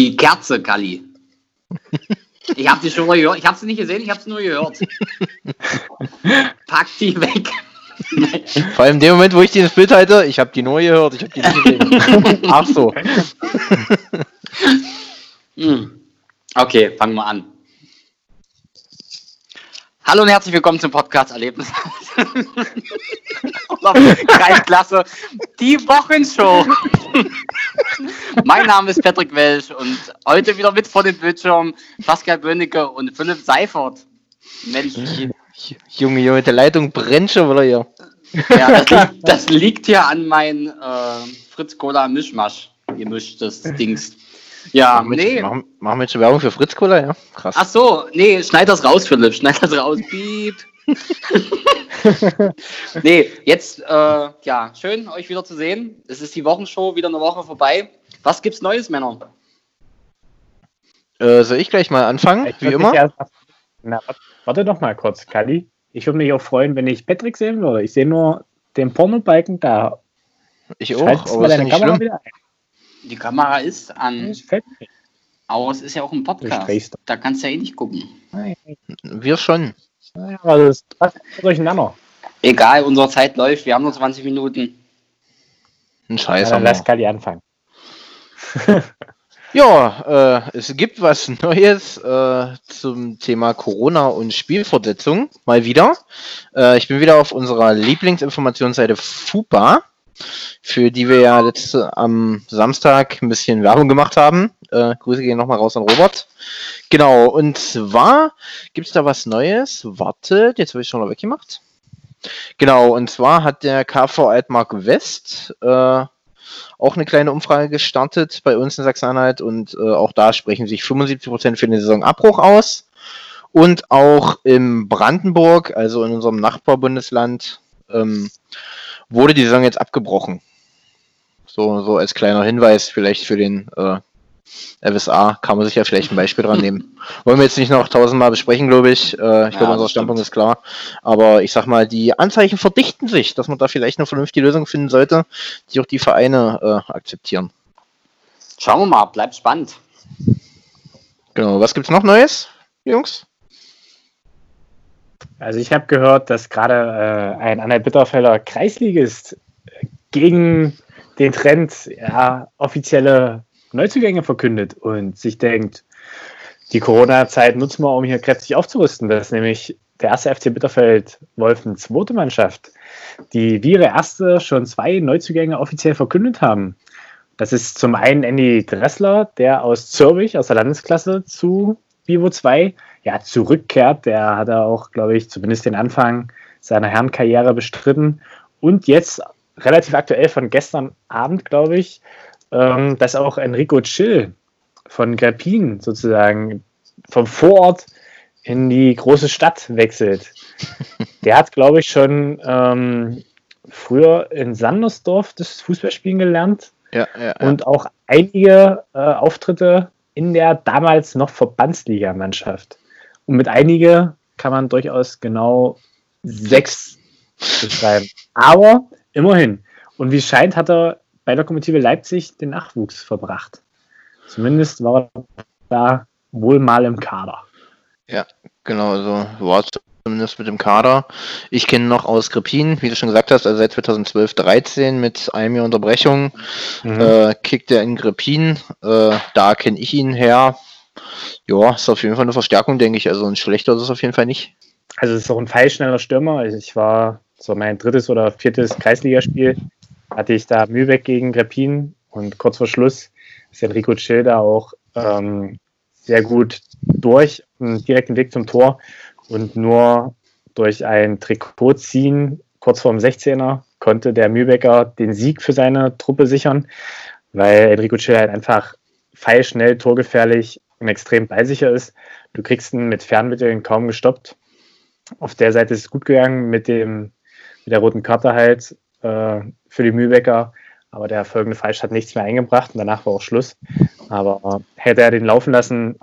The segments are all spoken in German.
Die Kerze, Kali. Ich habe sie schon mal gehört. Ich habe sie nicht gesehen, ich habe sie nur gehört. Pack die weg. Vor allem in dem Moment, wo ich die ins Bild halte, ich habe die nur gehört, ich habe die nicht gesehen. Ach so. Hm. Okay, fangen wir an. Hallo und herzlich willkommen zum Podcast Erlebnis. Kreisklasse, die Wochenshow. mein Name ist Patrick Welsch und heute wieder mit vor dem Bildschirm Pascal Bönnecke und Philipp Seifert. Mensch. Junge, Junge, die Leitung brennt schon wieder hier. Ja, das liegt, das liegt hier an mein äh, Fritz Cola Mischmasch gemischtes Dings. Ja, machen nee. machen, machen wir jetzt schon Werbung für Fritz Cola, ja? Krass. Ach so, nee, schneid das raus, Philipp, schneid das raus. Piep. nee, jetzt, äh, ja, schön, euch wieder zu sehen. Es ist die Wochenshow, wieder eine Woche vorbei. Was gibt's Neues, Männer? Äh, soll ich gleich mal anfangen, ich wie immer? Ja, na, warte doch mal kurz, Kali. Ich würde mich auch freuen, wenn ich Patrick sehen würde. Ich sehe nur den Pornobalken da. Ich auch, aber ist nicht Kamera schlimm. Die Kamera ist an. Aber es ist ja auch ein Podcast. Da kannst du ja eh nicht gucken. Wir schon. Ja, also das passt durcheinander. Egal, unsere Zeit läuft. Wir haben nur 20 Minuten. Ein Scheiß. Ja, dann lass Kali anfangen. ja, äh, es gibt was Neues äh, zum Thema Corona und Spielversetzung. Mal wieder. Äh, ich bin wieder auf unserer Lieblingsinformationsseite FUPA für die wir ja jetzt am Samstag ein bisschen Werbung gemacht haben. Äh, Grüße gehen nochmal raus an Robert. Genau, und zwar gibt es da was Neues. Wartet, jetzt habe ich schon mal weggemacht. Genau, und zwar hat der KV Altmark West äh, auch eine kleine Umfrage gestartet bei uns in Sachsen-Anhalt und äh, auch da sprechen sich 75% für den Saisonabbruch aus. Und auch im Brandenburg, also in unserem Nachbarbundesland, ähm, wurde die Saison jetzt abgebrochen. So, so als kleiner Hinweis vielleicht für den äh, FSA kann man sich ja vielleicht ein Beispiel dran nehmen. Wollen wir jetzt nicht noch tausendmal besprechen, glaube ich. Äh, ich ja, glaube, unser Standpunkt ist klar. Aber ich sag mal, die Anzeichen verdichten sich, dass man da vielleicht eine vernünftige Lösung finden sollte, die auch die Vereine äh, akzeptieren. Schauen wir mal, bleibt spannend. Genau, was gibt's noch Neues, Jungs? Also ich habe gehört, dass gerade äh, ein Anhalt Bitterfelder Kreisligist gegen den Trend ja, offizielle Neuzugänge verkündet und sich denkt, die Corona-Zeit nutzen wir, um hier kräftig aufzurüsten. Das ist nämlich der erste FC Bitterfeld Wolfen zweite Mannschaft, die wie ihre erste schon zwei Neuzugänge offiziell verkündet haben. Das ist zum einen Andy Dressler, der aus Zürich, aus der Landesklasse zu Vivo 2 ja, zurückkehrt. Der hat er auch, glaube ich, zumindest den Anfang seiner Herrenkarriere bestritten. Und jetzt relativ aktuell von gestern Abend, glaube ich, ähm, dass auch Enrico Chill von Grappin sozusagen vom Vorort in die große Stadt wechselt. Der hat, glaube ich, schon ähm, früher in Sandersdorf das Fußballspielen gelernt ja, ja, ja. und auch einige äh, Auftritte in der damals noch Verbandsligamannschaft. Und mit einige kann man durchaus genau sechs beschreiben. Aber immerhin. Und wie es scheint, hat er bei Lokomotive Leipzig den Nachwuchs verbracht. Zumindest war er da wohl mal im Kader. Ja, genau, also war zumindest mit dem Kader. Ich kenne noch aus Krepin, wie du schon gesagt hast, also seit 2012, 13 mit einem Jahr Unterbrechung mhm. äh, kickt er in Krepin. Äh, da kenne ich ihn her. Ja, ist auf jeden Fall eine Verstärkung, denke ich. Also ein schlechter ist es auf jeden Fall nicht. Also es ist auch ein feilschneller Stürmer. Also ich war, so mein drittes oder viertes Kreisligaspiel, hatte ich da Mühlbeck gegen Grepin und kurz vor Schluss ist Enrico Schilder auch ähm, sehr gut durch, einen direkten Weg zum Tor und nur durch ein Trikot ziehen, kurz vor dem 16er, konnte der Mühlbecker den Sieg für seine Truppe sichern, weil Enrico Schilder halt einfach feilschnell, torgefährlich und extrem ballsicher ist. Du kriegst ihn mit Fernmitteln kaum gestoppt. Auf der Seite ist es gut gegangen mit, dem, mit der roten Karte halt äh, für die Mühlbecker. Aber der folgende Falsch hat nichts mehr eingebracht und danach war auch Schluss. Aber hätte er den laufen lassen,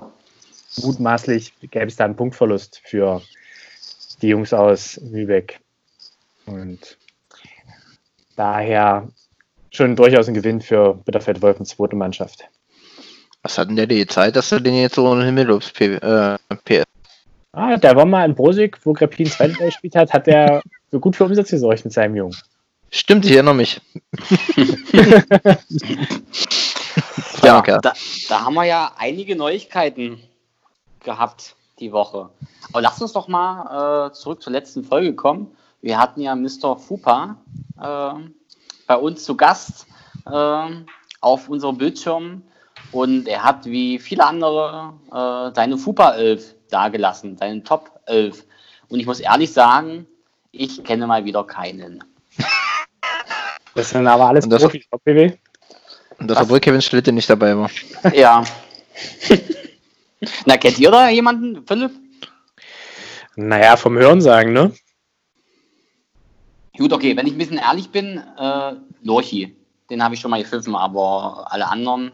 mutmaßlich gäbe es da einen Punktverlust für die Jungs aus Mühlbeck. Und daher schon durchaus ein Gewinn für Bitterfeld Wolfen zweite Mannschaft. Was hat denn der die Zeit, dass du den jetzt so in den Himmel lobst, P äh, PS? Ah, der war mal in Brosig, wo Grappin zweite gespielt hat, hat der so gut für Umsatz gesorgt mit seinem Jungen. Stimmt, ich erinnere mich. Ja, da, da haben wir ja einige Neuigkeiten gehabt die Woche. Aber lasst uns doch mal äh, zurück zur letzten Folge kommen. Wir hatten ja Mr. Fupa äh, bei uns zu Gast äh, auf unserem Bildschirm und er hat wie viele andere äh, seine Fupa 11 dagelassen, seinen Top 11. Und ich muss ehrlich sagen, ich kenne mal wieder keinen. Das sind aber alles Und das- Profis, BW? Und das, obwohl Kevin Schlitte nicht dabei war. Ja. Na, kennt ihr da jemanden, Philipp? Naja, vom Hörensagen, ne? Gut, okay, wenn ich ein bisschen ehrlich bin, äh, Lorchi, den habe ich schon mal gepfiffen, aber alle anderen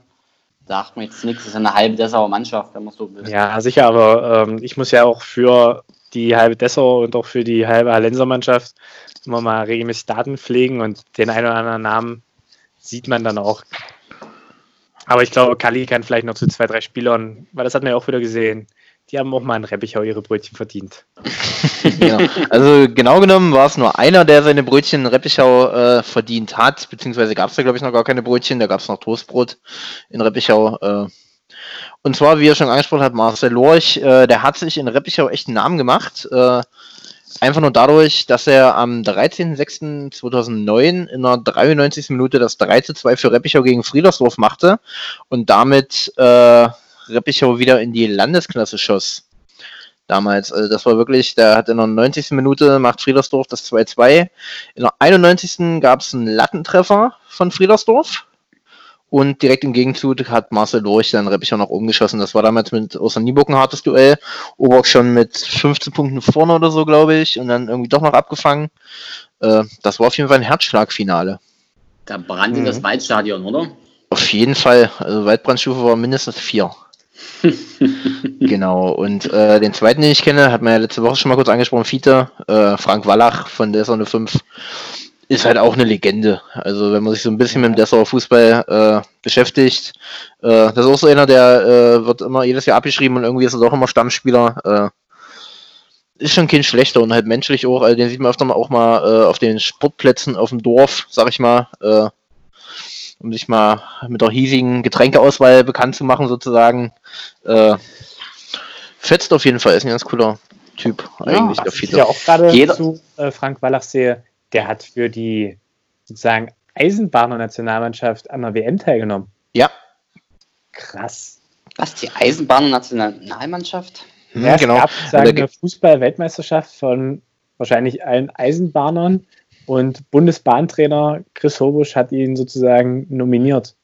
sagt mir jetzt nichts, das ist eine halbe Dessauer Mannschaft, wenn man so will. Ja, sicher, aber ähm, ich muss ja auch für die halbe Dessau und auch für die halbe Hallenser Mannschaft immer mal regelmäßig Daten pflegen und den einen oder anderen Namen sieht man dann auch. Aber ich glaube, Kali kann vielleicht noch zu zwei, drei Spielern, weil das hat man ja auch wieder gesehen. Die haben auch mal in Reppichau ihre Brötchen verdient. genau. Also genau genommen war es nur einer, der seine Brötchen in Reppichau äh, verdient hat, beziehungsweise gab es da glaube ich noch gar keine Brötchen, da gab es noch Toastbrot in Reppichau. Äh. Und zwar, wie er schon angesprochen hat, Marcel Lorch, äh, der hat sich in Reppichau echt einen Namen gemacht. Äh, einfach nur dadurch, dass er am 13.06.2009 in der 93. Minute das 3 zu 2 für Reppichau gegen Friedersdorf machte und damit äh, Reppichau wieder in die Landesklasse schoss damals. Also das war wirklich, der hat in der 90. Minute macht Friedersdorf das 2-2. In der 91. gab es einen Lattentreffer von Friedersdorf. Und direkt im Gegenzug hat Marcel Lorch dann Reppichau nach oben geschossen. Das war damals mit Oster Nieburg ein hartes Duell. Oberg schon mit 15 Punkten vorne oder so, glaube ich. Und dann irgendwie doch noch abgefangen. Äh, das war auf jeden Fall ein Herzschlagfinale. Da brannte Mhm. das Waldstadion, oder? Auf jeden Fall. Also Waldbrandstufe war mindestens vier. genau. Und äh, den zweiten, den ich kenne, hat man ja letzte Woche schon mal kurz angesprochen, Fiete, äh, Frank Wallach von Dessau 05, ist halt auch eine Legende. Also wenn man sich so ein bisschen mit dem Dessauer Fußball äh, beschäftigt, äh, das ist auch so einer, der äh, wird immer jedes Jahr abgeschrieben und irgendwie ist er doch immer Stammspieler. Äh, ist schon kein schlechter und halt menschlich auch, also den sieht man öfter mal auch mal äh, auf den Sportplätzen auf dem Dorf, sag ich mal, äh, um sich mal mit der hiesigen Getränkeauswahl bekannt zu machen, sozusagen. Fetzt auf jeden Fall, ist ein ganz cooler Typ, eigentlich, der Was ich Fiete. ja auch gerade zu äh, Frank Wallach sehe, der hat für die sozusagen Eisenbahner-Nationalmannschaft an der WM teilgenommen. Ja, Krass. Was, die Eisenbahn-Nationalmannschaft? hm, Ja, es genau. gab Da sozusagen eine Fußball-Weltmeisterschaft von wahrscheinlich allen Eisenbahnern und Bundesbahntrainer Chris Hobusch hat ihn sozusagen nominiert.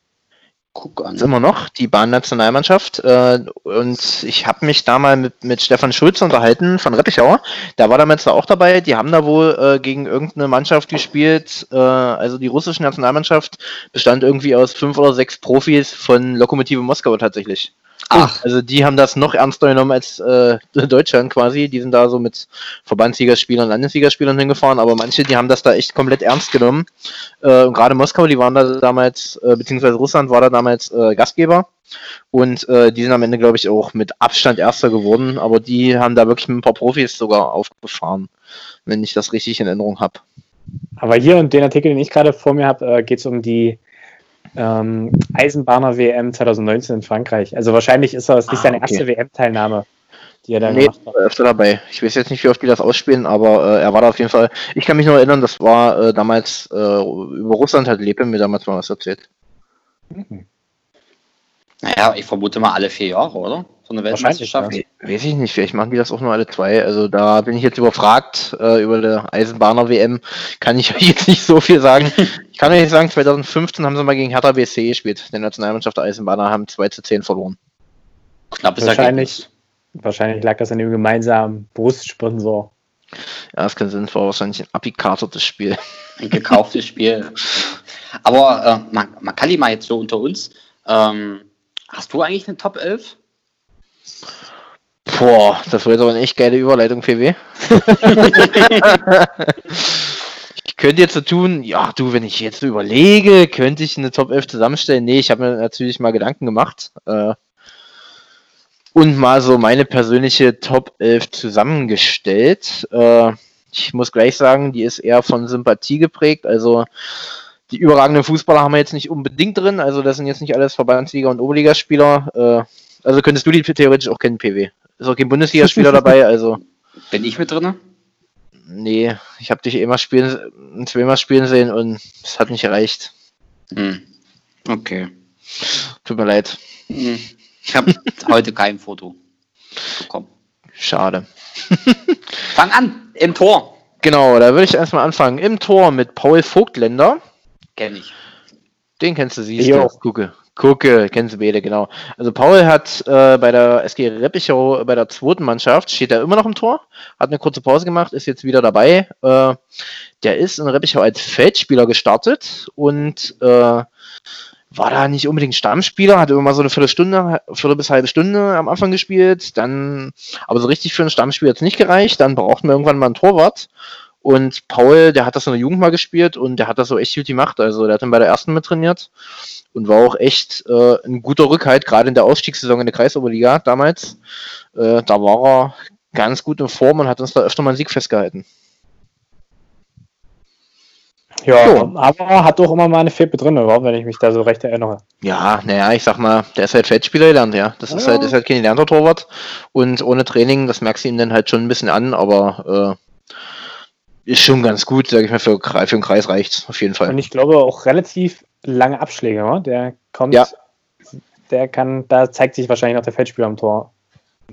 Guck an. ist immer noch die Bahnnationalmannschaft. Äh, und ich habe mich da mal mit, mit Stefan Schulz unterhalten von Reppichauer. Der war damals da auch dabei. Die haben da wohl äh, gegen irgendeine Mannschaft gespielt. Äh, also die russische Nationalmannschaft bestand irgendwie aus fünf oder sechs Profis von Lokomotive Moskau tatsächlich. Ach, Also die haben das noch ernster genommen als äh, Deutschland quasi. Die sind da so mit Verbandsligaspielern, Landesligaspielern hingefahren, aber manche, die haben das da echt komplett ernst genommen. Äh, und gerade Moskau, die waren da damals, äh, beziehungsweise Russland war da damals äh, Gastgeber. Und äh, die sind am Ende, glaube ich, auch mit Abstand Erster geworden, aber die haben da wirklich mit ein paar Profis sogar aufgefahren, wenn ich das richtig in Erinnerung habe. Aber hier und den Artikel, den ich gerade vor mir habe, äh, geht es um die ähm, Eisenbahner WM 2019 in Frankreich. Also wahrscheinlich ist das nicht Ah, seine okay. erste WM-Teilnahme, die er da Nee, gemacht hat. war öfter dabei. Ich weiß jetzt nicht, wie oft die das ausspielen, aber äh, er war da auf jeden Fall. Ich kann mich noch erinnern, das war äh, damals äh, über Russland hat Lepe mir damals mal was erzählt. Mhm. naja, ich vermute mal alle vier Jahre, oder? So eine Wahrscheinlich, Weltmeisterschaft. Weiß ich nicht, vielleicht machen die das auch nur alle zwei. Also da bin ich jetzt überfragt äh, über der Eisenbahner WM. Kann ich euch jetzt nicht so viel sagen. Ich kann euch sagen, 2015 haben sie mal gegen Hertha BSC gespielt. Der Nationalmannschaft der Eisenbahner haben 2 zu 10 verloren. Knappes Wahrscheinlich, Ergebnis. wahrscheinlich lag das an dem gemeinsamen Brustsponsor. Ja, das kann Sinn, war wahrscheinlich ein abgekartetes Spiel. Ein gekauftes Spiel. Aber äh, man, man kann die mal jetzt so unter uns. Ähm, hast du eigentlich eine Top 11? Boah, das war jetzt aber eine echt geile Überleitung, PW. ich Ich könnte jetzt so tun, ja, du, wenn ich jetzt überlege, könnte ich eine Top 11 zusammenstellen. Nee, ich habe mir natürlich mal Gedanken gemacht. Äh, und mal so meine persönliche Top 11 zusammengestellt. Äh, ich muss gleich sagen, die ist eher von Sympathie geprägt. Also die überragenden Fußballer haben wir jetzt nicht unbedingt drin. Also das sind jetzt nicht alles Verbandsliga- und Oberligaspieler. Äh, also könntest du die theoretisch auch kennen, PW. Ist auch kein Bundesligaspieler dabei, also. Bin ich mit drin? Nee, ich habe dich immer spielen, zweimal spielen sehen und es hat nicht gereicht. Hm. Okay. Tut mir leid. Hm. Ich habe heute kein Foto bekommen. Schade. Fang an, im Tor. Genau, da würde ich erstmal anfangen. Im Tor mit Paul Vogtländer. Kenn ich. Den kennst du, siehst Jo. du. Gucke. Gucke, kennst du beide, genau. Also Paul hat äh, bei der SG Reppichau, bei der zweiten Mannschaft, steht er immer noch im Tor, hat eine kurze Pause gemacht, ist jetzt wieder dabei. Äh, der ist in Reppichau als Feldspieler gestartet und äh, war da nicht unbedingt Stammspieler, hat immer mal so eine Viertelstunde, Viertel bis halbe Stunde am Anfang gespielt, dann, aber so richtig für ein Stammspiel hat es nicht gereicht, dann brauchten wir irgendwann mal einen Torwart. Und Paul, der hat das in der Jugend mal gespielt und der hat das so echt gut gemacht. Also der hat dann bei der ersten mit trainiert und war auch echt äh, ein guter Rückhalt, gerade in der Aufstiegssaison in der Kreisoberliga damals. Äh, da war er ganz gut in Form und hat uns da öfter mal einen Sieg festgehalten. Ja, Jo. aber hat doch immer mal eine Fehlbe drin, überhaupt, wenn ich mich da so recht erinnere. Ja, naja, ich sag mal, der ist halt Feldspieler gelernt, ja. Das ist Ja. halt, ist halt kein gelernter Torwart. Und ohne Training, das merkst du ihm dann halt schon ein bisschen an, aber äh, ist schon ganz gut, sag ich mal, für, für den Kreis reicht's, auf jeden Fall. Und ich glaube auch relativ lange Abschläge, ne? Der kommt, Ja. der kann, da zeigt sich wahrscheinlich noch der Feldspieler am Tor.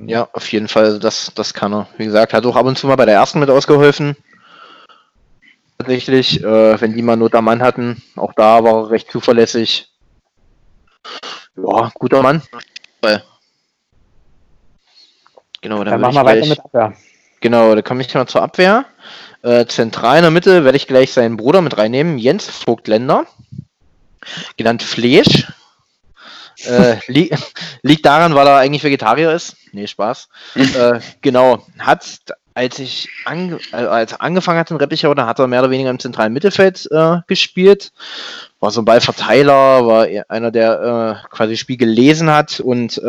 Ja, auf jeden Fall, das, das kann er. Wie gesagt, hat auch ab und zu mal bei der ersten mit ausgeholfen. Tatsächlich, äh, wenn die mal Not am Mann hatten, auch da war er recht zuverlässig. Ja, guter Mann. Genau, Dann, dann, machen wir weiter mit Abwehr. Genau, da komme ich mal zur Abwehr. Äh, zentral in der Mitte werde ich gleich seinen Bruder mit reinnehmen, Jens Vogtländer, genannt Fleisch. äh, li liegt daran, weil er eigentlich Vegetarier ist. Nee, Spaß. äh, genau, hat, als ich ange äh, als angefangen hat in Reppichau, da hat er mehr oder weniger im zentralen Mittelfeld äh, gespielt. War so ein Ballverteiler, war eher einer, der äh, quasi Spiel gelesen hat und äh,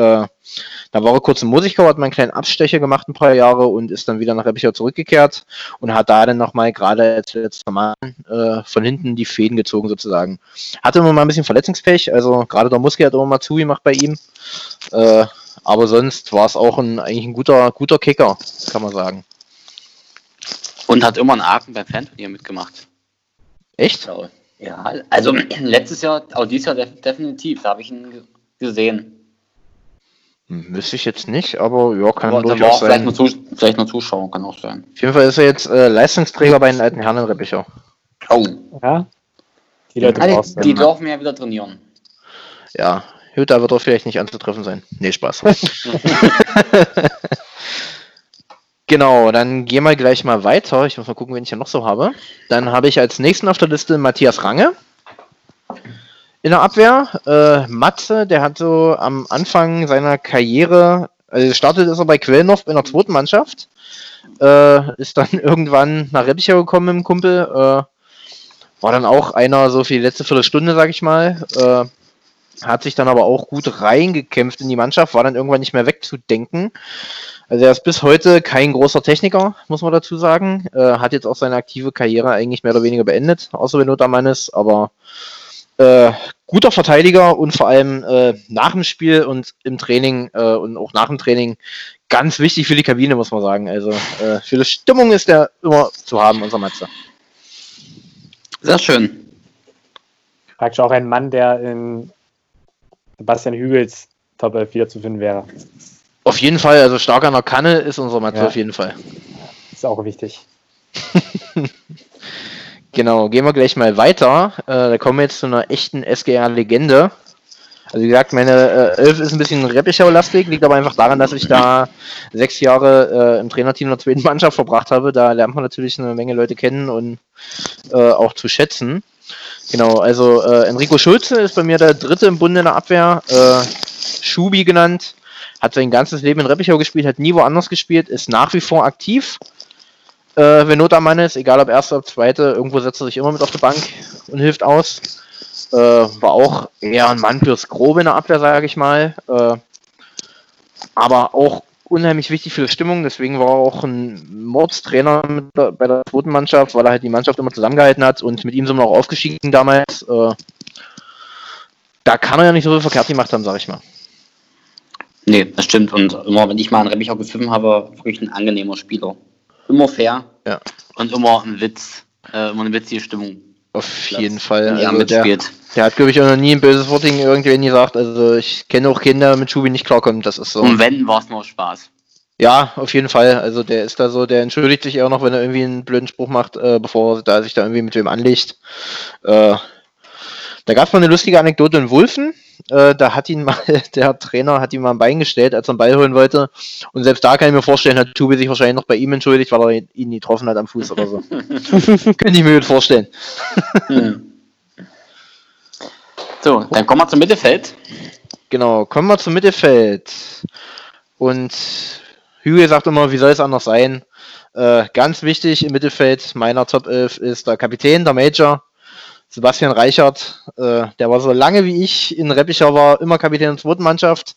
da war er kurz in Mosigkau, hat mal einen kleinen Abstecher gemacht ein paar Jahre und ist dann wieder nach Reppichau zurückgekehrt und hat da dann nochmal gerade als letzter Mann äh, von hinten die Fäden gezogen sozusagen. Hatte immer mal ein bisschen Verletzungspech, also gerade der Muskel hat immer mal zugemacht bei ihm. Äh, aber sonst war es auch ein, eigentlich ein guter, guter Kicker, kann man sagen. Und hat immer einen Aachen beim Fanturnier mitgemacht. Echt? Ja, also letztes Jahr, auch dieses Jahr def definitiv, da habe ich ihn ge- gesehen. Wüsste ich jetzt nicht, aber ja, kann Aber durchaus auch vielleicht sein. nur, Zus vielleicht nur Zuschauer, kann auch sein. Auf jeden Fall ist er jetzt äh, Leistungsträger bei den alten Herren in Reppichau. Oh, Ja? Die Leute brauchst die, die dürfen ja wieder trainieren. Ja, da wird er vielleicht nicht anzutreffen sein. Nee, Spaß. genau, dann gehen wir gleich mal weiter. Ich muss mal gucken, wen ich hier noch so habe. Dann habe ich als nächsten auf der Liste Matthias Range. In der Abwehr. Äh, Matze, der hat so am Anfang seiner Karriere, also gestartet ist er bei Quellnow in der zweiten Mannschaft. Äh, ist dann irgendwann nach Reppichau gekommen mit dem Kumpel. Äh, war dann auch einer so für die letzte Viertelstunde, sag ich mal. Äh, hat sich dann aber auch gut reingekämpft in die Mannschaft, war dann irgendwann nicht mehr wegzudenken. Also er ist bis heute kein großer Techniker, muss man dazu sagen. Äh, hat jetzt auch seine aktive Karriere eigentlich mehr oder weniger beendet, außer wenn Not am Mann ist, aber äh, guter Verteidiger und vor allem äh, nach dem Spiel und im Training äh, und auch nach dem Training ganz wichtig für die Kabine, muss man sagen. Also äh, für die Stimmung ist der immer zu haben, unser Matze. Sehr schön. Praktisch auch ein Mann, der in Sebastian Hügels Top 11 wiederzufinden wäre. Auf jeden Fall, also stark an der Kanne ist unser Matze Ja. auf jeden Fall. Ist auch wichtig. Genau, gehen wir gleich mal weiter. Äh, da kommen wir jetzt zu einer echten SGR-Legende. Also wie gesagt, meine äh, Elf ist ein bisschen Reppichau-lastig, liegt aber einfach daran, dass ich da sechs Jahre äh, im Trainerteam der zweiten Mannschaft verbracht habe. Da lernt man natürlich eine Menge Leute kennen und äh, auch zu schätzen. Genau, also äh, Enrico Schulze ist bei mir der dritte im Bunde in der Abwehr. Äh, Schubi genannt, hat sein ganzes Leben in Reppichau gespielt, hat nie woanders gespielt, ist nach wie vor aktiv. äh, wenn Not am Mann ist, egal ob erste, ob zweite, irgendwo setzt er sich immer mit auf die Bank und hilft aus. Äh, war auch eher ein Mann fürs Grobe in der Abwehr, sage ich mal. Äh, aber auch unheimlich wichtig für die Stimmung, deswegen war er auch ein Mordstrainer der, bei der zweiten Mannschaft, weil er halt die Mannschaft immer zusammengehalten hat und mit ihm sind wir auch aufgestiegen damals. Äh, da kann er ja nicht so viel verkehrt gemacht haben, sag ich mal. Nee, das stimmt. Und immer, wenn ich mal einen Reppich auch gepfiffen habe, wirklich ein angenehmer Spieler. Immer fair. Ja. Und immer ein Witz. Äh, immer eine witzige Stimmung. Auf jeden Fall. Wenn er Also der, mitspielt. der hat, glaube ich, auch noch nie ein böses Wort gegen irgendwen gesagt. Also ich kenne auch Kinder mit Schubi nicht klarkommen. Das ist so. Und wenn, war es nur Spaß. Ja, auf jeden Fall. Also der ist da so, der entschuldigt sich auch noch, wenn er irgendwie einen blöden Spruch macht, äh, bevor er sich da irgendwie mit wem anlegt. Äh, da gab es mal eine lustige Anekdote in Wulfen. Äh, da hat ihn mal, der Trainer hat ihm mal ein Bein gestellt, als er einen Ball holen wollte. Und selbst da kann ich mir vorstellen, hat Tube sich wahrscheinlich noch bei ihm entschuldigt, weil er ihn nie getroffen hat am Fuß oder so. Könnte ich mir gut vorstellen. Hm. So, dann kommen wir zum Mittelfeld. Genau, kommen wir zum Mittelfeld. Und Hügel sagt immer, wie soll es anders sein? Äh, ganz wichtig im Mittelfeld meiner Top 11 ist der Kapitän, der Major, Sebastian Reichert. Äh, der war so lange wie ich in Reppicher war, immer Kapitän der zweiten Mannschaft.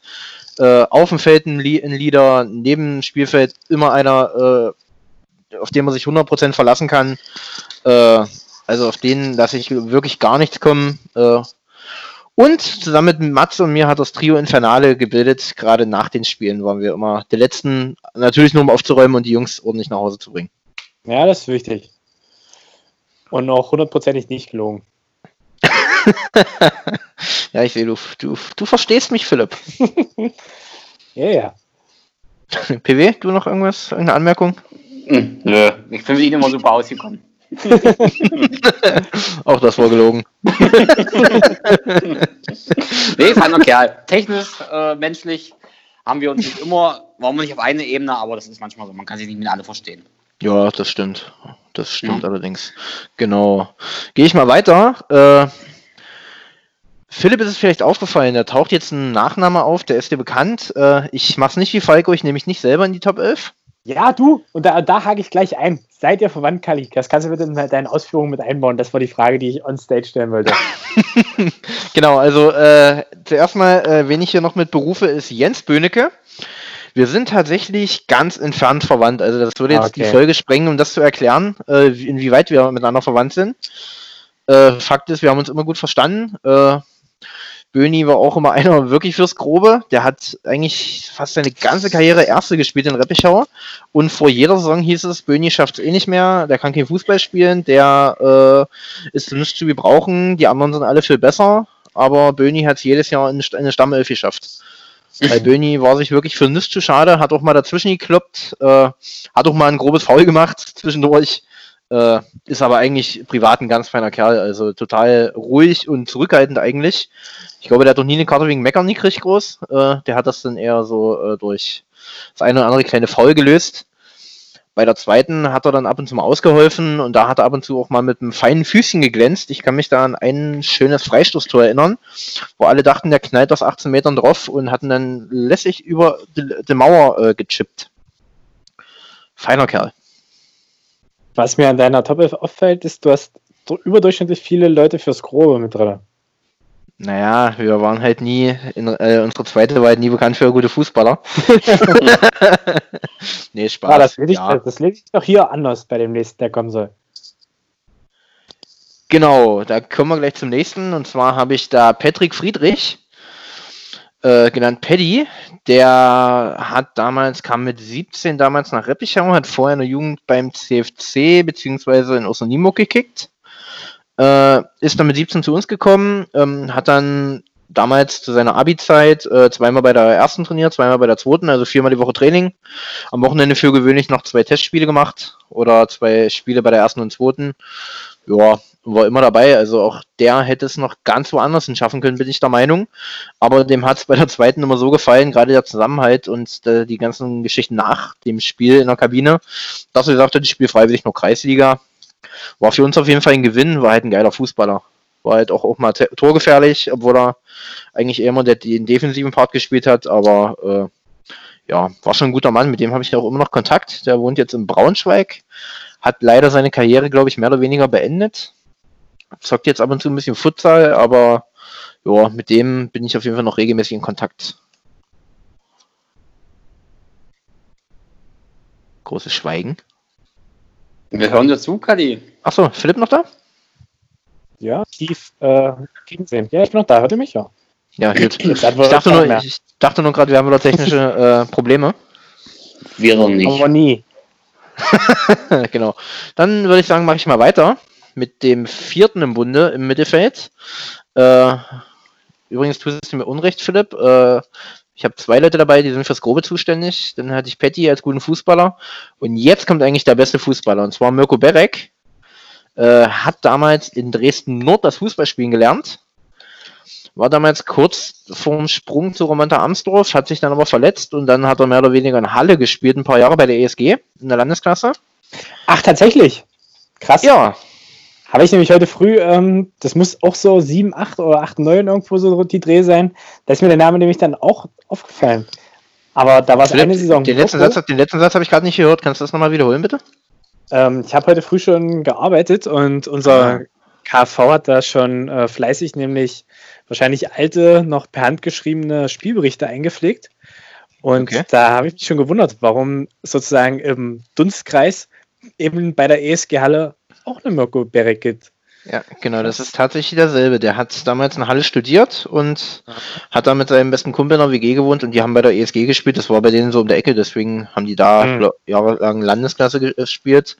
Äh, auf dem Feld ein, Li- ein Leader, neben dem Spielfeld immer einer, äh, auf den man sich 100% verlassen kann. Äh, also auf den lasse ich wirklich gar nichts kommen. Äh, und zusammen mit Mats und mir hat das Trio Infernale gebildet. Gerade nach den Spielen waren wir immer der Letzten, natürlich nur um aufzuräumen und die Jungs ordentlich nach Hause zu bringen. Ja, das ist wichtig. Und auch hundertprozentig nicht gelogen. Ja, ich sehe, du, du, du verstehst mich, Philipp. Ja, ja. PW, du noch irgendwas, irgendeine Anmerkung? Hm, nö, ich bin mit Ihnen immer super ausgekommen. Auch das war gelogen. Nee, feiner Kerl. Technisch, äh, menschlich haben wir uns nicht immer, waren wir nicht auf einer Ebene, aber das ist manchmal so. Man kann sich nicht mit alle verstehen. Ja, das stimmt. Das stimmt Ja. allerdings. Genau. Gehe ich mal weiter. Äh, Philipp ist es vielleicht aufgefallen, da taucht jetzt ein Nachname auf, der ist dir bekannt. Äh, ich mach's nicht wie Falco, ich nehme mich nicht selber in die Top 11. Ja, du, und da, da hake ich gleich ein. Seid ihr verwandt, Kali? Das kannst du bitte in deinen Ausführungen mit einbauen. Das war die Frage, die ich on stage stellen wollte. Genau, also äh, zuerst mal, äh, wen ich hier noch mit berufe, ist Jens Böhnecke. Wir sind tatsächlich ganz entfernt verwandt. Also das würde jetzt Okay. die Folge sprengen, um das zu erklären, äh, wie- inwieweit wir miteinander verwandt sind. Äh, Fakt ist, wir haben uns immer gut verstanden. Äh, Böni war auch immer einer wirklich fürs Grobe. Der hat eigentlich fast seine ganze Karriere Erste gespielt in Reppichau. Und vor jeder Saison hieß es, Böni schafft es eh nicht mehr, der kann kein Fußball spielen, der äh, ist nicht zu gebrauchen, die anderen sind alle viel besser. Aber Böni hat es jedes Jahr in in eine Stammelf geschafft. Böni war sich wirklich für nichts zu schade, hat auch mal dazwischen gekloppt, äh, hat auch mal ein grobes Foul gemacht zwischendurch. Äh, ist aber eigentlich privat ein ganz feiner Kerl, also total ruhig und zurückhaltend eigentlich. Ich glaube, der hat doch nie eine Karte wegen Meckern gekriegt, groß. Äh, der hat das dann eher so äh, durch das eine oder andere kleine Foul gelöst. Bei der zweiten hat er dann ab und zu mal ausgeholfen und da hat er ab und zu auch mal mit einem feinen Füßchen geglänzt. Ich kann mich da an ein schönes Freistoßtor erinnern, wo alle dachten, der knallt aus 18 Metern drauf und hatten dann lässig über die, die Mauer äh, gechippt. Feiner Kerl. Was mir an deiner Top 11 auffällt, ist, du hast überdurchschnittlich viele Leute fürs Grobe mit drin. Naja, wir waren halt nie, in, äh, unsere zweite war halt nie bekannt für gute Fußballer. nee, Spaß. Ah, das, lese ich, ja. das lese ich doch hier anders bei dem nächsten, der kommen soll. Genau, da kommen wir gleich zum nächsten. Und zwar habe ich da Patrick Friedrich, äh, genannt Paddy. Der hat damals, kam mit 17 damals nach Reppichau, hat vorher in der Jugend beim CFC beziehungsweise in Osonimo gekickt. Äh, ist dann mit 17 zu uns gekommen, ähm, hat dann damals zu seiner Abi-Zeit äh, zweimal bei der ersten trainiert, zweimal bei der zweiten, also viermal die Woche Training. Am Wochenende für gewöhnlich noch zwei Testspiele gemacht oder zwei Spiele bei der ersten und zweiten. Ja, war immer dabei. Also auch der hätte es noch ganz woanders hin schaffen können, bin ich der Meinung. Aber dem hat es bei der zweiten immer so gefallen, gerade der Zusammenhalt und äh, die ganzen Geschichten nach dem Spiel in der Kabine, dass er gesagt hat, ich spiele freiwillig nur Kreisliga. War für uns auf jeden Fall ein Gewinn, war halt ein geiler Fußballer. War halt auch, auch mal torgefährlich, obwohl er eigentlich eher immer den defensiven Part gespielt hat, aber äh, ja, war schon ein guter Mann, mit dem habe ich auch immer noch Kontakt. Der wohnt jetzt in Braunschweig, hat leider seine Karriere, glaube ich, mehr oder weniger beendet. Zockt jetzt ab und zu ein bisschen Futsal, aber ja, mit dem bin ich auf jeden Fall noch regelmäßig in Kontakt. Großes Schweigen. Wir hören dir zu, Kali. Achso, Philipp noch da? Ja, tief äh, sehen. Ja, ich bin noch da. Hört ihr mich? Ja. Ja, gut. Ich dachte, nur, ich dachte nur gerade, wir haben wieder technische äh, Probleme. Wir noch nicht. Aber nie. genau. Dann würde ich sagen, mache ich mal weiter mit dem vierten im Bunde im Mittelfeld. Äh, übrigens tust es mir unrecht, Philipp. Äh, ich habe zwei Leute dabei, die sind fürs Grobe zuständig. Dann hatte ich Patty als guten Fußballer. Und jetzt kommt eigentlich der beste Fußballer, und zwar Mirko Berek. Äh, hat damals in Dresden Nord das Fußballspielen gelernt. War damals kurz vorm Sprung zu Romanta Amsdorf, hat sich dann aber verletzt und dann hat er mehr oder weniger in Halle gespielt, ein paar Jahre bei der ESG in der Landesklasse. Ach, tatsächlich? Krass. Ja, habe ich nämlich heute früh, ähm, das muss auch so 7, 8 oder 8, 9 irgendwo so die Dreh sein. Da ist mir der Name nämlich dann auch aufgefallen. Aber da war es eine Saison. Den letzten, Satz, den letzten Satz habe ich gerade nicht gehört. Kannst du das nochmal wiederholen, bitte? Ähm, ich habe heute früh schon gearbeitet und unser ah. KV hat da schon äh, fleißig nämlich wahrscheinlich alte, noch per Hand geschriebene Spielberichte eingepflegt. Und okay. da habe ich mich schon gewundert, warum sozusagen im Dunstkreis eben bei der ESG Halle auch eine Mirko Berek gibt. Ja, genau, das ist tatsächlich derselbe. Der hat damals in Halle studiert und hat da mit seinem besten Kumpel in der WG gewohnt und die haben bei der ESG gespielt. Das war bei denen so um der Ecke, deswegen haben die da mhm. jahrelang Landesklasse gespielt.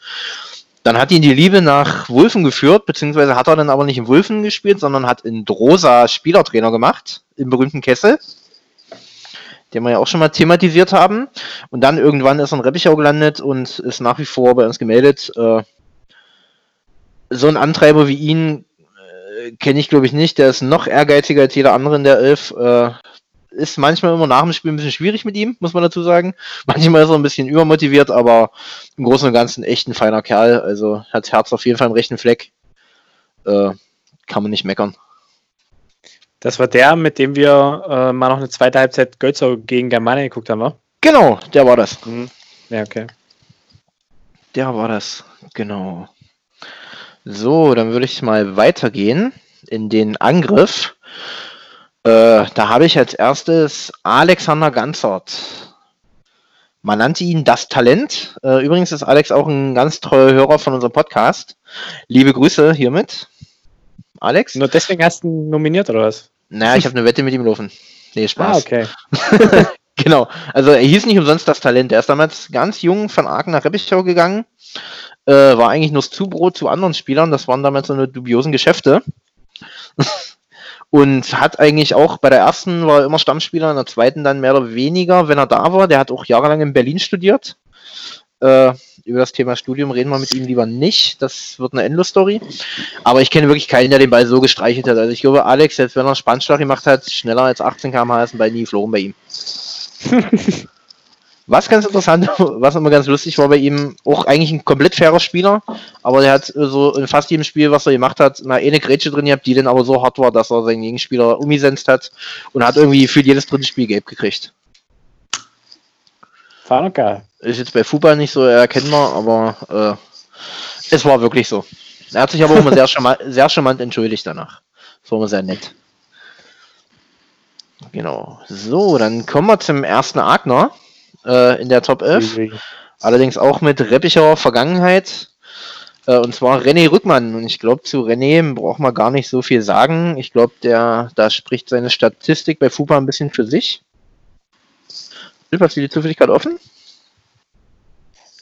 Dann hat ihn die Liebe nach Wulfen geführt, beziehungsweise hat er dann aber nicht in Wulfen gespielt, sondern hat in Drosa Spielertrainer gemacht, im berühmten Kessel, den wir ja auch schon mal thematisiert haben. Und dann irgendwann ist er in Reppichau gelandet und ist nach wie vor bei uns gemeldet. Äh, so ein Antreiber wie ihn äh, kenne ich, glaube ich, nicht. Der ist noch ehrgeiziger als jeder andere in der Elf. Äh, ist manchmal immer nach dem Spiel ein bisschen schwierig mit ihm, muss man dazu sagen. Manchmal ist er ein bisschen übermotiviert, aber im Großen und Ganzen echt ein feiner Kerl. Also hat Herz auf jeden Fall im rechten Fleck. Äh, kann man nicht meckern. Das war der, mit dem wir äh, mal noch eine zweite Halbzeit Götzer gegen Germania geguckt haben, wa? Genau, der war das. Mhm. Ja, okay. Der war das, genau. So, dann würde ich mal weitergehen in den Angriff. Äh, da habe ich als erstes Alexander Ganzert. Man nannte ihn das Talent. Äh, übrigens ist Alex auch ein ganz treuer Hörer von unserem Podcast. Liebe Grüße hiermit. Alex? Nur deswegen hast du ihn nominiert oder was? Naja, ich habe eine Wette mit ihm laufen. Nee, Spaß. Ah, okay. genau. Also er hieß nicht umsonst das Talent. Er ist damals ganz jung von Aachen nach Reppichau gegangen äh, war eigentlich nur das Zubrot zu anderen Spielern. Das waren damals so eine dubiosen Geschäfte. und hat eigentlich auch bei der ersten war er immer Stammspieler, in der zweiten dann mehr oder weniger, wenn er da war. Der hat auch jahrelang in Berlin studiert. Äh, über das Thema Studium reden wir mit ihm lieber nicht. Das wird eine Endlos-Story. Aber ich kenne wirklich keinen, der den Ball so gestreichelt hat. Also ich glaube, Alex, selbst wenn er Spannschlag gemacht hat, schneller als 18 km/h ist ein Ball nie geflogen bei ihm. Was ganz interessant, was immer ganz lustig war bei ihm, auch eigentlich ein komplett fairer Spieler, aber der hat so in fast jedem Spiel, was er gemacht hat, mal eine Grätsche drin gehabt, die dann aber so hart war, dass er seinen Gegenspieler umgesetzt hat und hat irgendwie für jedes dritte Spiel gelb gekriegt. War noch geil. Ist jetzt bei Fußball nicht so erkennbar, aber äh, es war wirklich so. Er hat sich aber auch immer sehr, charmant, sehr charmant entschuldigt danach. Das war immer sehr nett. Genau. So, dann kommen wir zum ersten Agner äh, in der Top 11. Allerdings auch mit Reppicher Vergangenheit. Äh, und zwar René Rückmann. Und ich glaube, zu René braucht man gar nicht so viel sagen. Ich glaube, der, da spricht seine Statistik bei FUPA ein bisschen für sich. Hast du die zufällig gerade offen?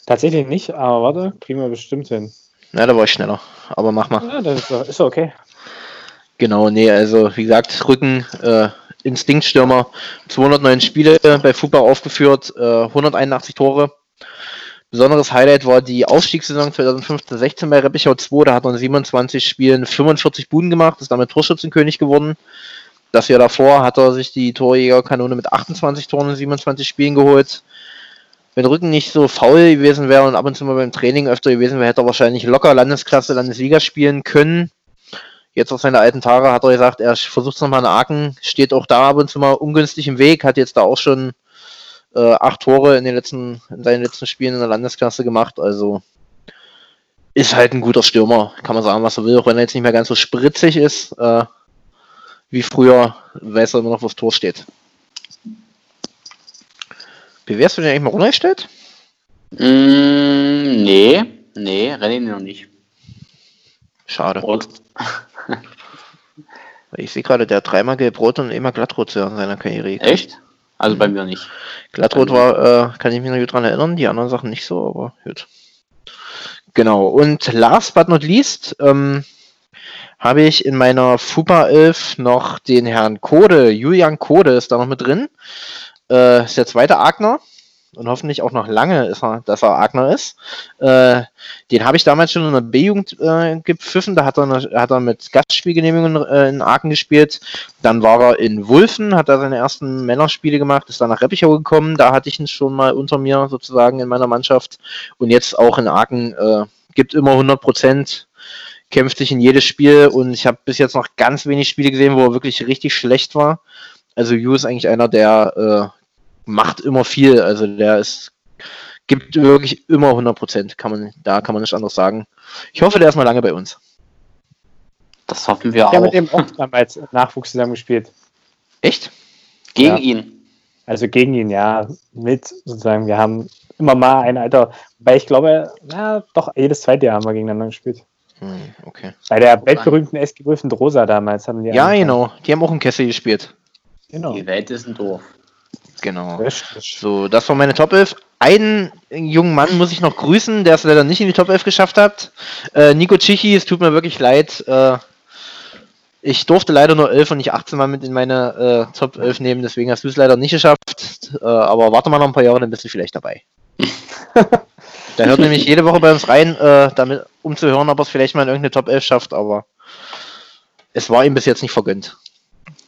Tatsächlich nicht, aber warte, kriegen wir bestimmt hin. Na, da war ich schneller. Aber mach mal. Ja, das ist, ist okay. Genau, nee, also wie gesagt, Rücken äh, Instinktstürmer, 209 Spiele bei Fußball aufgeführt, äh, 181 Tore. Besonderes Highlight war die Aufstiegssaison 2015-16 bei Reppichau 2. Da hat er in 27 Spielen 45 Buden gemacht, ist damit Torschützenkönig geworden. Das Jahr davor hat er sich die Torjägerkanone mit 28 Toren in 27 Spielen geholt. Wenn Rücken nicht so faul gewesen wäre und ab und zu mal beim Training öfter gewesen wäre, hätte er wahrscheinlich locker Landesklasse, Landesliga spielen können. Jetzt auf seine alten Tage hat er gesagt, er versucht es nochmal in Aachen, steht auch da ab und zu mal ungünstig im Weg, hat jetzt da auch schon äh, acht Tore in den letzten, in seinen letzten Spielen in der Landesklasse gemacht. Also ist halt ein guter Stürmer, kann man sagen, was er will, auch wenn er jetzt nicht mehr ganz so spritzig ist, äh, wie früher, weiß er immer noch, wo das Tor steht. Bewehrst du den eigentlich mal runtergestellt? Mm, nee, nee, René noch nicht. Schade. Und, Ich sehe gerade, der hat dreimal gelb-rot und immer glattrot in seiner Karriere. echt? Also bei mir nicht. Glattrot war, äh, kann ich mich noch gut dran erinnern, die anderen Sachen nicht so, aber gut. Genau, und last but not least ähm, habe ich in meiner FUPA 11 noch den Herrn Kode, Julian Kode ist da noch mit drin. Äh, ist der zweite Agner und hoffentlich auch noch lange, ist er, dass er Agner ist. Äh, den habe ich damals schon in der B-Jugend äh, gepfiffen, da hat er, eine, hat er mit Gastspielgenehmigungen äh, in Aachen gespielt. Dann war er in Wulfen, hat er seine ersten Männerspiele gemacht, ist dann nach Reppichau gekommen, da hatte ich ihn schon mal unter mir sozusagen in meiner Mannschaft. Und jetzt auch in Aachen, äh, gibt immer 100 Prozent, kämpft sich in jedes Spiel und ich habe bis jetzt noch ganz wenig Spiele gesehen, wo er wirklich richtig schlecht war. Also Yu ist eigentlich einer, der äh, macht immer viel, also der ist gibt wirklich immer 100 Prozent, kann man, da kann man nicht anders sagen. Ich hoffe, der ist mal lange bei uns. Das hoffen wir Ich habe auch. mit dem auch damals im Nachwuchs zusammen gespielt. Echt? Gegen Ja. ihn. Also gegen ihn, ja, mit sozusagen. Wir haben immer mal ein Alter, weil ich glaube, na, doch jedes zweite Jahr haben wir gegeneinander gespielt. Hm, okay. Bei der weltberühmten SG Rosa damals haben die Ja, genau. Die haben auch im Kessel gespielt. genau. Die Welt ist ein Dorf. Genau. So, das war meine Top 11. Einen jungen Mann muss ich noch grüßen, der es leider nicht in die Top 11 geschafft hat. Äh, Nico Tschichi, es tut mir wirklich leid. Äh, ich durfte leider nur 11 und nicht 18 Mal mit in meine äh, Top 11 nehmen, deswegen hast du es leider nicht geschafft. Äh, aber warte mal noch ein paar Jahre, dann bist du vielleicht dabei. der hört nämlich jede Woche bei uns rein, äh, damit, um zu hören, ob er es vielleicht mal in irgendeine Top 11 schafft, aber es war ihm bis jetzt nicht vergönnt.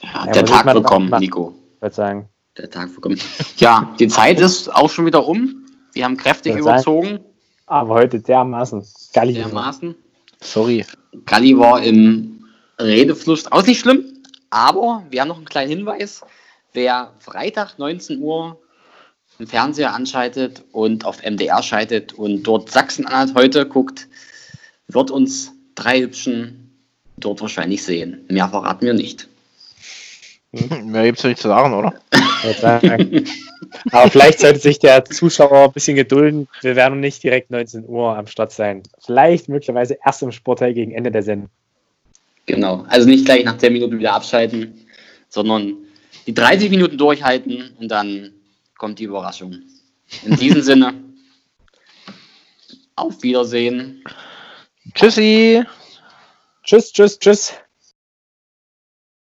Ja, Ja, der Tag man wird kommen, machen. Nico. Ich würde sagen. Der Tag wird kommen. Ja, die Zeit ist auch schon wieder um. Wir haben kräftig sein. überzogen, Aber heute dermaßen. Galli. dermaßen. Sorry. Galli war im Redefluss auch nicht schlimm, aber wir haben noch einen kleinen Hinweis. Wer Freitag 19 Uhr im Fernseher anschaltet und auf MDR schaltet und dort Sachsen-Anhalt heute guckt, wird uns drei Hübschen dort wahrscheinlich sehen. Mehr verraten wir nicht. Mehr gibt's nicht zu sagen, oder? Aber vielleicht sollte sich der Zuschauer ein bisschen gedulden. Wir werden nicht direkt 19 Uhr am Start sein. Vielleicht möglicherweise erst im Sportteil gegen Ende der Sendung. Genau. Also nicht gleich nach 10 Minuten wieder abschalten, sondern die 30 Minuten durchhalten und dann kommt die Überraschung. In diesem Sinne, auf Wiedersehen. Tschüssi! Tschüss, tschüss, tschüss.